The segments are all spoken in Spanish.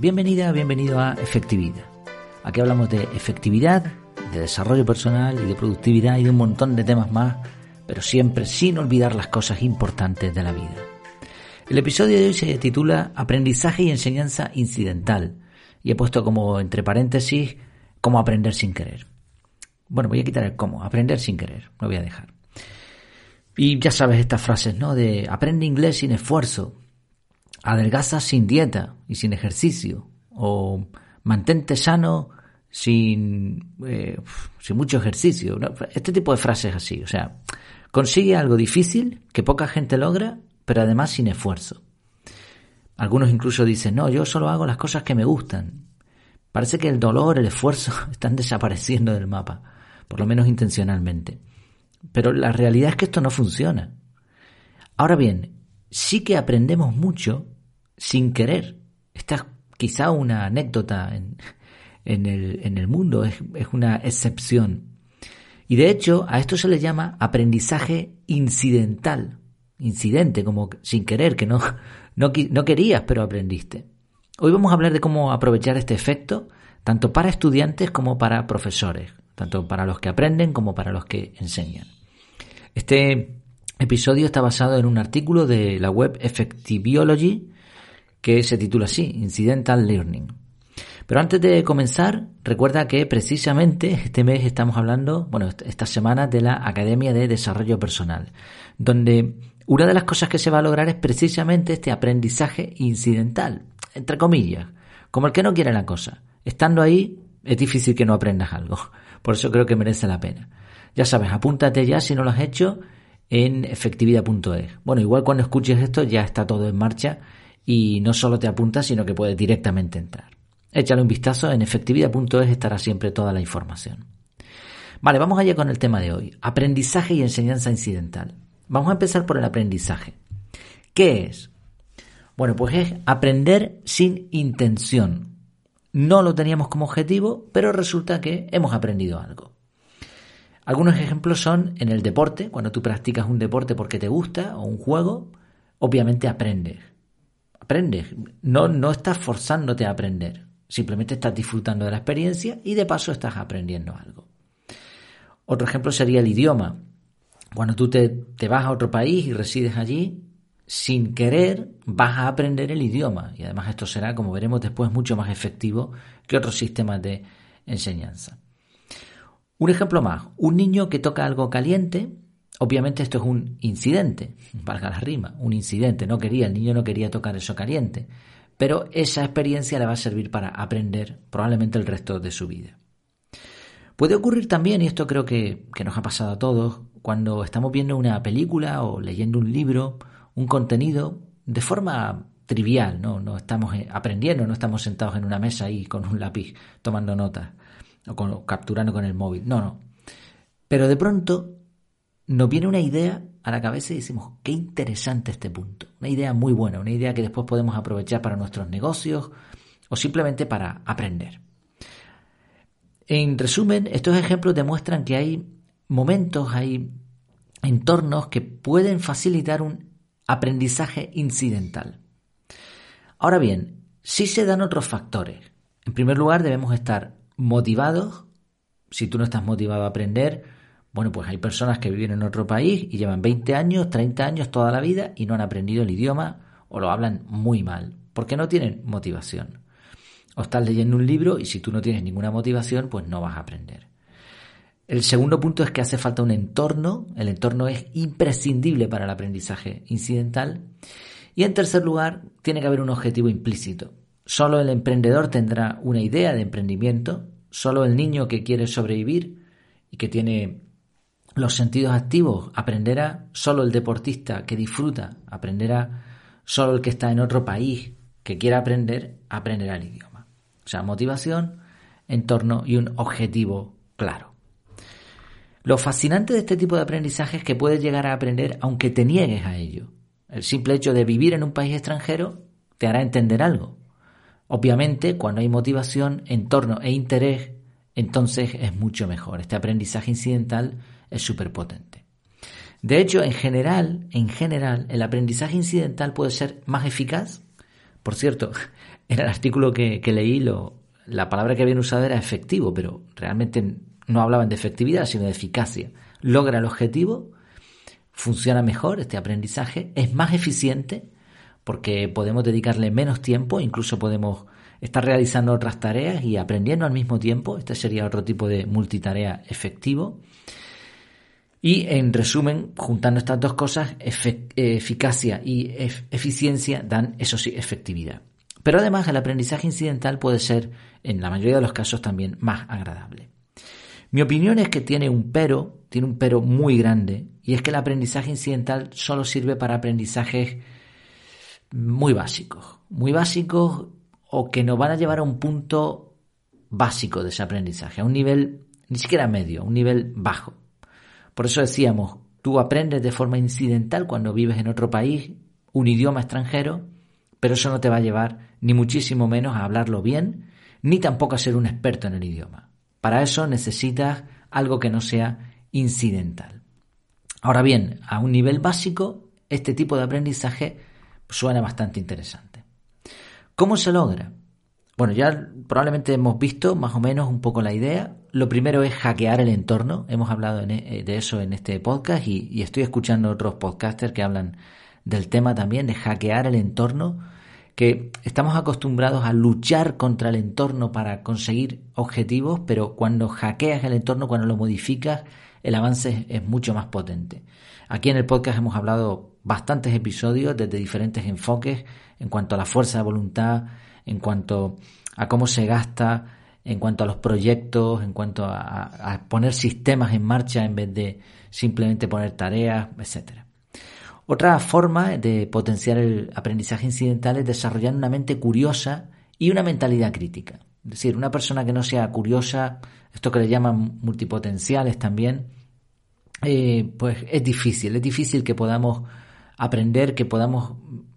Bienvenida, bienvenido a Efectividad. Aquí hablamos de efectividad, de desarrollo personal y de productividad y de un montón de temas más, pero siempre sin olvidar las cosas importantes de la vida. El episodio de hoy se titula Aprendizaje y enseñanza incidental y he puesto como entre paréntesis cómo aprender sin querer. Bueno, voy a quitar el cómo, aprender sin querer, lo voy a dejar. Y ya sabes estas frases, ¿no? De aprende inglés sin esfuerzo, adelgaza sin dieta y sin ejercicio, o mantente sano sin, eh, sin mucho ejercicio. Este tipo de frases así, o sea, consigue algo difícil que poca gente logra, pero además sin esfuerzo. Algunos incluso dicen, no, yo solo hago las cosas que me gustan. Parece que el dolor, el esfuerzo están desapareciendo del mapa, por lo menos intencionalmente. Pero la realidad es que esto no funciona. Ahora bien, sí que aprendemos mucho sin querer. Esta es quizá una anécdota en, el, mundo, es, es una excepción. Y de hecho, a esto se le llama aprendizaje incidental. Incidente, como sin querer, que no, no, no querías, pero aprendiste. Hoy vamos a hablar de cómo aprovechar este efecto, tanto para estudiantes como para profesores, tanto para los que aprenden como para los que enseñan. Este episodio está basado en un artículo de la web Effectiviology que se titula así, Incidental Learning. Pero antes de comenzar, recuerda que precisamente este mes estamos hablando, bueno, esta semana de la Academia de Desarrollo Personal, donde una de las cosas que se va a lograr es precisamente este aprendizaje incidental, entre comillas, como el que no quiere la cosa. Estando ahí, es difícil que no aprendas algo. Por eso creo que merece la pena. Ya sabes, apúntate ya si no lo has hecho en efectividad.es. Bueno, igual cuando escuches esto ya está todo en marcha y no solo te apuntas, sino que puedes directamente entrar. Échale un vistazo, en efectividad.es estará siempre toda la información. Vale, vamos allá con el tema de hoy, aprendizaje y enseñanza incidental. Vamos a empezar por el aprendizaje. ¿Qué es? Bueno, pues es aprender sin intención. No lo teníamos como objetivo, pero resulta que hemos aprendido algo. Algunos ejemplos son en el deporte, cuando tú practicas un deporte porque te gusta o un juego, obviamente aprendes. Aprendes, no, no estás forzándote a aprender, simplemente estás disfrutando de la experiencia y de paso estás aprendiendo algo. Otro ejemplo sería el idioma. Cuando tú te, te vas a otro país y resides allí, sin querer vas a aprender el idioma y además esto será, como veremos después, mucho más efectivo que otros sistemas de enseñanza. Un ejemplo más, un niño que toca algo caliente, obviamente esto es un incidente, valga la rima, un incidente, no quería, el niño no quería tocar eso caliente, pero esa experiencia le va a servir para aprender probablemente el resto de su vida. Puede ocurrir también, y esto creo que, que nos ha pasado a todos, cuando estamos viendo una película o leyendo un libro, un contenido, de forma trivial, ¿no? no estamos eh, aprendiendo, no estamos sentados en una mesa ahí con un lápiz tomando notas o, capturando con el móvil. No, no. Pero de pronto nos viene una idea a la cabeza y decimos, qué interesante este punto. Una idea muy buena, una idea que después podemos aprovechar para nuestros negocios o simplemente para aprender. En resumen, estos ejemplos demuestran que hay momentos, hay entornos que pueden facilitar un aprendizaje incidental. Ahora bien, si se dan otros factores. En primer lugar, debemos estar motivados. Si tú no estás motivado a aprender, bueno, pues hay personas que viven en otro país y llevan 20 años, 30 años, toda la vida y no han aprendido el idioma o lo hablan muy mal, porque no tienen motivación. O estás leyendo un libro y si tú no tienes ninguna motivación, pues no vas a aprender. El segundo punto es que hace falta un entorno, el entorno es imprescindible para el aprendizaje incidental. Y en tercer lugar, tiene que haber un objetivo implícito. Solo el emprendedor tendrá una idea de emprendimiento, solo el niño que quiere sobrevivir y que tiene los sentidos activos aprenderá, solo el deportista que disfruta aprenderá, solo el que está en otro país que quiera aprender aprenderá el idioma. O sea, motivación, entorno y un objetivo claro. Lo fascinante de este tipo de aprendizaje es que puedes llegar a aprender aunque te niegues a ello. El simple hecho de vivir en un país extranjero te hará entender algo. Obviamente, cuando hay motivación, entorno e interés, entonces es mucho mejor. Este aprendizaje incidental es súper potente. De hecho, en general, en general, el aprendizaje incidental puede ser más eficaz. Por cierto, en el artículo que, leí lo, la palabra que habían usado era efectivo, pero realmente no hablaban de efectividad, sino de eficacia. Logra el objetivo, funciona mejor este aprendizaje, es más eficiente porque podemos dedicarle menos tiempo, incluso podemos estar realizando otras tareas y aprendiendo al mismo tiempo. Este sería otro tipo de multitarea efectivo. Y en resumen, juntando estas dos cosas, eficacia y eficiencia dan, eso sí, efectividad. Pero además el aprendizaje incidental puede ser, en la mayoría de los casos, también más agradable. Mi opinión es que tiene un pero, tiene un pero muy grande, y es que el aprendizaje incidental solo sirve para aprendizajes muy básicos, muy básicos o que nos van a llevar a un punto básico de ese aprendizaje, a un nivel ni siquiera medio, un nivel bajo. Por eso decíamos, tú aprendes de forma incidental cuando vives en otro país, un idioma extranjero, pero eso no te va a llevar ni muchísimo menos a hablarlo bien, ni tampoco a ser un experto en el idioma. Para eso necesitas algo que no sea incidental. Ahora bien, a un nivel básico, este tipo de aprendizaje suena bastante interesante. ¿Cómo se logra? Bueno, ya probablemente hemos visto más o menos un poco la idea. Lo primero es hackear el entorno. Hemos hablado e, de eso en este podcast y, estoy escuchando otros podcasters que hablan del tema también, de hackear el entorno, que estamos acostumbrados a luchar contra el entorno para conseguir objetivos, pero cuando hackeas el entorno, cuando lo modificas, el avance es, mucho más potente. Aquí en el podcast hemos hablado bastantes episodios desde diferentes enfoques en cuanto a la fuerza de voluntad, en cuanto a cómo se gasta, en cuanto a los proyectos, en cuanto a, poner sistemas en marcha en vez de simplemente poner tareas, etc. Otra forma de potenciar el aprendizaje incidental es desarrollar una mente curiosa y una mentalidad crítica. Es decir, una persona que no sea curiosa, esto que le llaman multipotenciales también, eh, pues es difícil, es difícil que podamos aprender, que podamos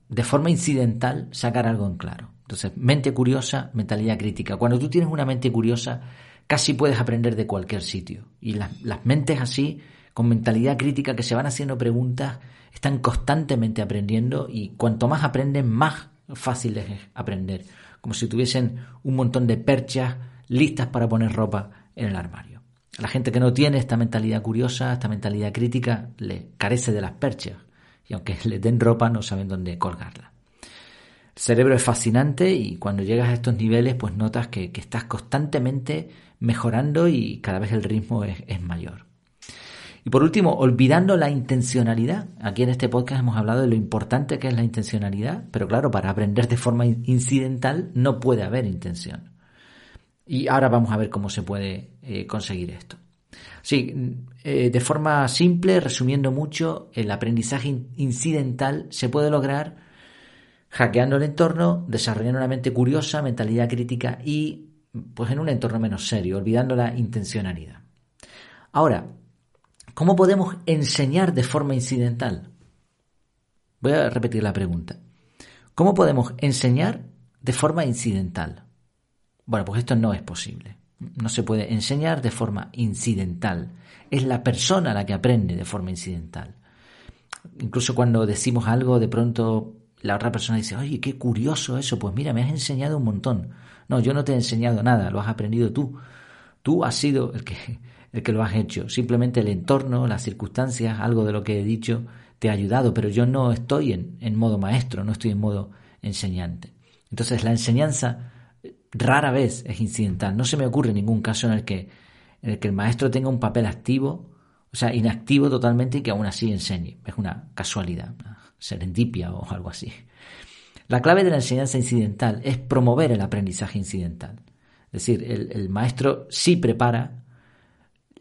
de forma incidental sacar algo en claro. Entonces, mente curiosa, mentalidad crítica. Cuando tú tienes una mente curiosa, casi puedes aprender de cualquier sitio. Y las, mentes así, con mentalidad crítica, que se van haciendo preguntas, están constantemente aprendiendo y cuanto más aprenden, más fácil es aprender. Como si tuviesen un montón de perchas listas para poner ropa en el armario. La gente que no tiene esta mentalidad curiosa, esta mentalidad crítica, le carece de las perchas. Y aunque le den ropa, no saben dónde colgarla. El cerebro es fascinante y cuando llegas a estos niveles pues notas que, estás constantemente mejorando y cada vez el ritmo es, mayor. Y por último, olvidando la intencionalidad. Aquí en este podcast hemos hablado de lo importante que es la intencionalidad, pero claro, para aprender de forma incidental no puede haber intención. Y ahora vamos a ver cómo se puede eh, conseguir esto. Sí, eh, de forma simple, resumiendo mucho, el aprendizaje incidental se puede lograr hackeando el entorno, desarrollando una mente curiosa, mentalidad crítica y pues en un entorno menos serio, olvidando la intencionalidad. Ahora, ¿cómo podemos enseñar de forma incidental? Voy a repetir la pregunta. ¿Cómo podemos enseñar de forma incidental? Bueno, pues esto no es posible. No se puede enseñar de forma incidental. Es la persona la que aprende de forma incidental. Incluso cuando decimos algo, de pronto la otra persona dice, oye, qué curioso eso, pues mira, me has enseñado un montón. No, yo no te he enseñado nada, lo has aprendido tú. Tú has sido el que, el que lo has hecho. Simplemente el entorno, las circunstancias, algo de lo que he dicho, te ha ayudado, pero yo no estoy en, en modo maestro, no estoy en modo enseñante. Entonces la enseñanza rara vez es incidental. No se me ocurre ningún caso en el que, en el, que el maestro tenga un papel activo, o sea, inactivo totalmente y que aún así enseñe. Es una casualidad serendipia o algo así. La clave de la enseñanza incidental es promover el aprendizaje incidental. Es decir, el, maestro sí prepara,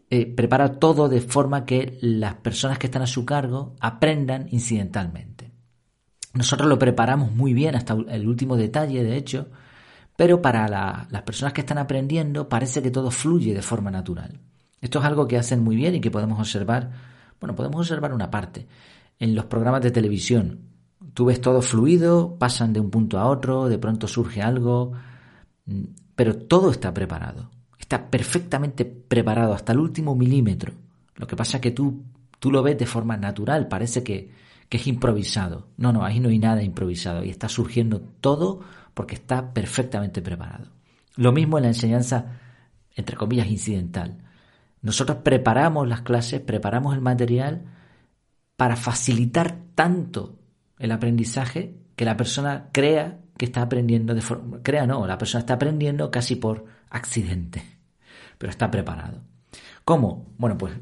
eh, prepara todo de forma que las personas que están a su cargo aprendan incidentalmente. Nosotros lo preparamos muy bien hasta el último detalle, de hecho, pero para las personas que están aprendiendo parece que todo fluye de forma natural. Esto es algo que hacen muy bien y que podemos observar, bueno, podemos observar una parte en los programas de televisión. Tú ves todo fluido, pasan de un punto a otro, de pronto surge algo, mm, pero todo está preparado. Está perfectamente preparado hasta el último milímetro. Lo que pasa es que tú, tú lo ves de forma natural, parece que, que es improvisado. No, no, ahí no hay nada improvisado, ahí está surgiendo todo porque está perfectamente preparado. Lo mismo en la enseñanza, entre comillas, incidental. Nosotros preparamos las clases, preparamos el material para facilitar tanto el aprendizaje que la persona crea que está aprendiendo de forma... Crea no, la persona está aprendiendo casi por accidente, pero está preparado. ¿Cómo? Bueno, pues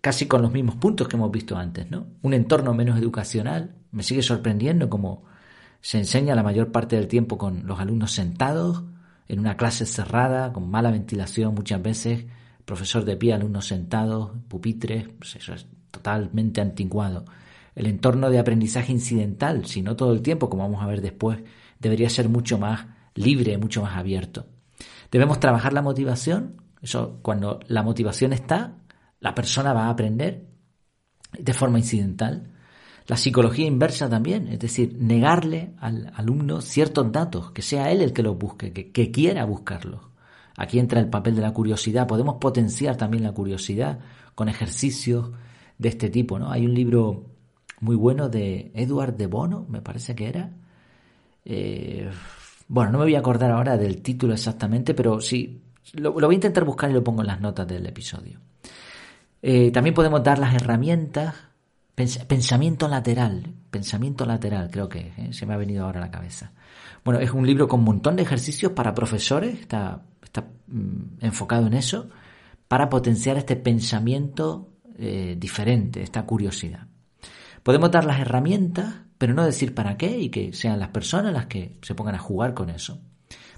casi con los mismos puntos que hemos visto antes, ¿no? Un entorno menos educacional. Me sigue sorprendiendo cómo se enseña la mayor parte del tiempo con los alumnos sentados, en una clase cerrada, con mala ventilación muchas veces, profesor de pie, alumnos sentados, pupitres, pues eso es totalmente anticuado. El entorno de aprendizaje incidental, si no todo el tiempo, como vamos a ver después, debería ser mucho más libre, mucho más abierto. Debemos trabajar la motivación. Eso, cuando la motivación está, la persona va a aprender de forma incidental. La psicología inversa también, es decir, negarle al alumno ciertos datos, que sea él el que los busque, que, que quiera buscarlos. Aquí entra el papel de la curiosidad. Podemos potenciar también la curiosidad con ejercicios de este tipo, ¿no? Hay un libro muy bueno de Edward de Bono, me parece que era. Eh, bueno, no me voy a acordar ahora del título exactamente, pero sí, lo, voy a intentar buscar y lo pongo en las notas del episodio. Eh, también podemos dar las herramientas, pensamiento lateral, pensamiento lateral creo que ¿eh? se me ha venido ahora a la cabeza. Bueno, es un libro con un montón de ejercicios para profesores, está, está mm, enfocado en eso, para potenciar este pensamiento diferente, esta curiosidad. Podemos dar las herramientas, pero no decir para qué y que sean las personas las que se pongan a jugar con eso.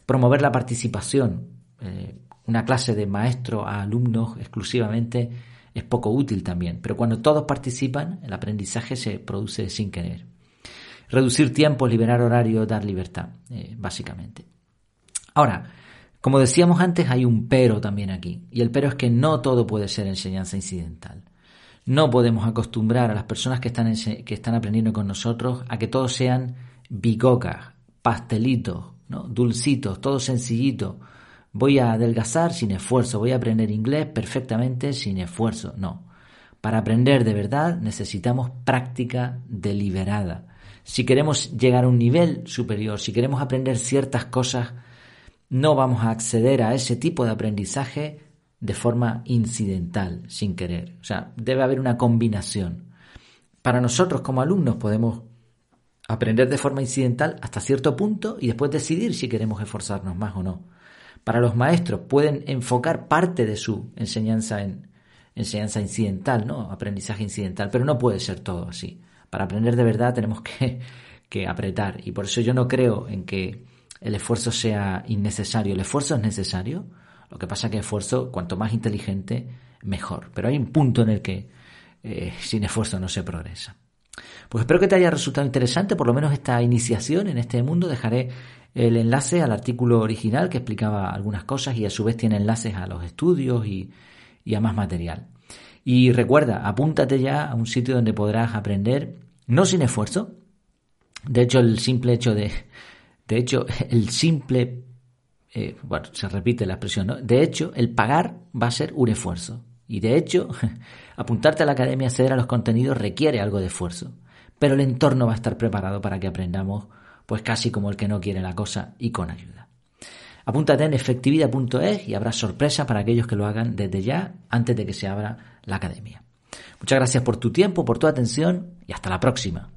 Promover la participación. Eh, una clase de maestro a alumnos exclusivamente es poco útil también, pero cuando todos participan, el aprendizaje se produce sin querer. Reducir tiempo, liberar horario, dar libertad, eh, básicamente. Ahora, como decíamos antes, hay un pero también aquí, y el pero es que no todo puede ser enseñanza incidental. No podemos acostumbrar a las personas que están, que están aprendiendo con nosotros a que todos sean bicocas, pastelitos, dulcitos, todo sencillito. Voy a adelgazar sin esfuerzo, voy a aprender inglés perfectamente sin esfuerzo. No. Para aprender de verdad necesitamos práctica deliberada. Si queremos llegar a un nivel superior, si queremos aprender ciertas cosas, no vamos a acceder a ese tipo de aprendizaje de forma incidental, sin querer. O sea, debe haber una combinación. Para nosotros como alumnos podemos aprender de forma incidental hasta cierto punto y después decidir si queremos esforzarnos más o no. Para los maestros pueden enfocar parte de su enseñanza en enseñanza incidental, ¿no? Aprendizaje incidental, pero no puede ser todo así. Para aprender de verdad tenemos que, que apretar y por eso yo no creo en que el esfuerzo sea innecesario. El esfuerzo es necesario, lo que pasa es que esfuerzo, cuanto más inteligente, mejor. Pero hay un punto en el que eh, sin esfuerzo no se progresa. Pues espero que te haya resultado interesante, por lo menos esta iniciación en este mundo. Dejaré el enlace al artículo original que explicaba algunas cosas y a su vez tiene enlaces a los estudios y a más material. Y recuerda, apúntate ya a un sitio donde podrás aprender, no sin esfuerzo. De hecho, el simple hecho de, de hecho, el simple eh, bueno, se repite la expresión, ¿no? De hecho, el pagar va a ser un esfuerzo. Y de hecho, apuntarte a la academia, acceder a los contenidos requiere algo de esfuerzo. Pero el entorno va a estar preparado para que aprendamos, pues casi como el que no quiere la cosa y con ayuda. Apúntate en efectividad.es y habrá sorpresa para aquellos que lo hagan desde ya, antes de que se abra la academia. Muchas gracias por tu tiempo, por tu atención y hasta la próxima.